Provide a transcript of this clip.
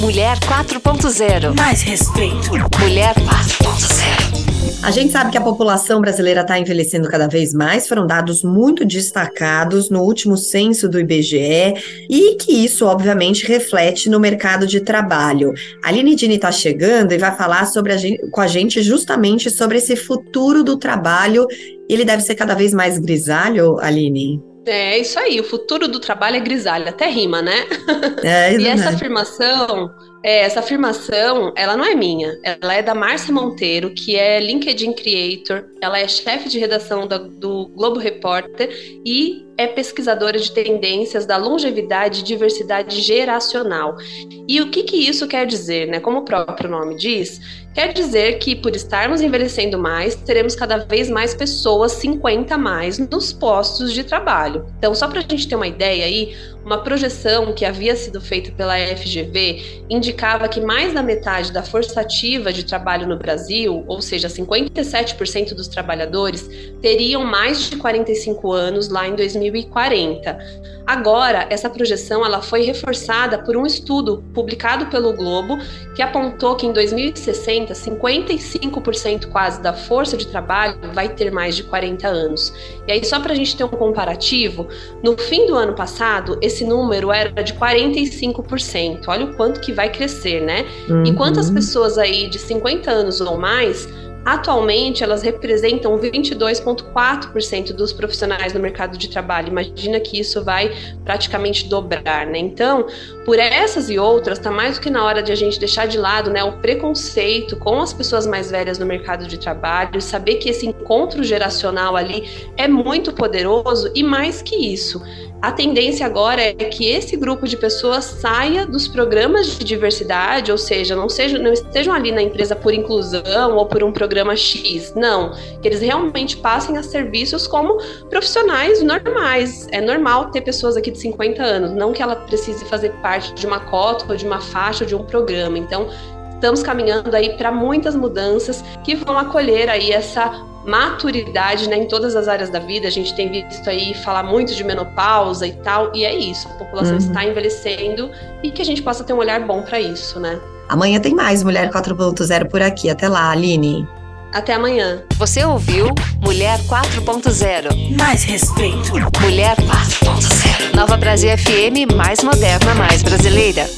Mulher 4.0. Mais respeito. Mulher 4.0. A gente sabe que a população brasileira está envelhecendo cada vez mais, foram dados muito destacados no último censo do IBGE e que isso, obviamente, reflete no mercado de trabalho. A Aline Dini está chegando e vai falar sobre a gente, com a gente justamente sobre esse futuro do trabalho. Ele deve ser cada vez mais grisalho, Aline? É isso aí, o futuro do trabalho é grisalho, até rima, né? É, e essa afirmação é, essa afirmação, ela não é minha, ela é da Márcia Monteiro, que é LinkedIn Creator, ela é chefe de redação do, do Globo Repórter e é pesquisadora de tendências da longevidade e diversidade geracional. E o que, que isso quer dizer, né? Como o próprio nome diz, quer dizer que por estarmos envelhecendo mais, teremos cada vez mais pessoas 50 mais nos postos de trabalho. Então, só para a gente ter uma ideia aí, uma projeção que havia sido feita pela FGV indicava que mais da metade da força ativa de trabalho no Brasil, ou seja, 57% dos trabalhadores, teriam mais de 45 anos lá em 2040. Agora, essa projeção ela foi reforçada por um estudo publicado pelo Globo que apontou que em 2060, 55% quase da força de trabalho vai ter mais de 40 anos. E aí, só para a gente ter um comparativo, no fim do ano passado, esse número era de 45%. Olha o quanto que vai crescer, né? Uhum. E quantas pessoas aí de 50 anos ou mais Atualmente, elas representam 22,4% dos profissionais no mercado de trabalho. Imagina que isso vai praticamente dobrar, né? Então, por essas e outras, está mais do que na hora de a gente deixar de lado né, o preconceito com as pessoas mais velhas no mercado de trabalho, saber que esse encontro geracional ali é muito poderoso e mais que isso, a tendência agora é que esse grupo de pessoas saia dos programas de diversidade, ou seja, não, seja, não estejam ali na empresa por inclusão ou por um programa X. Não, que eles realmente passem a serviços como profissionais normais. É normal ter pessoas aqui de 50 anos, não que ela precise fazer parte de uma cota ou de uma faixa ou de um programa. Então, estamos caminhando aí para muitas mudanças que vão acolher aí essa maturidade né, em todas as áreas da vida. A gente tem visto aí falar muito de menopausa e tal, e é isso. A população uhum. está envelhecendo e que a gente possa ter um olhar bom para isso, né? Amanhã tem mais Mulher 4.0 por aqui. Até lá, Aline. Até amanhã. Você ouviu Mulher 4.0. Mais respeito. Mulher 4.0. Nova Brasil FM, mais moderna, mais brasileira.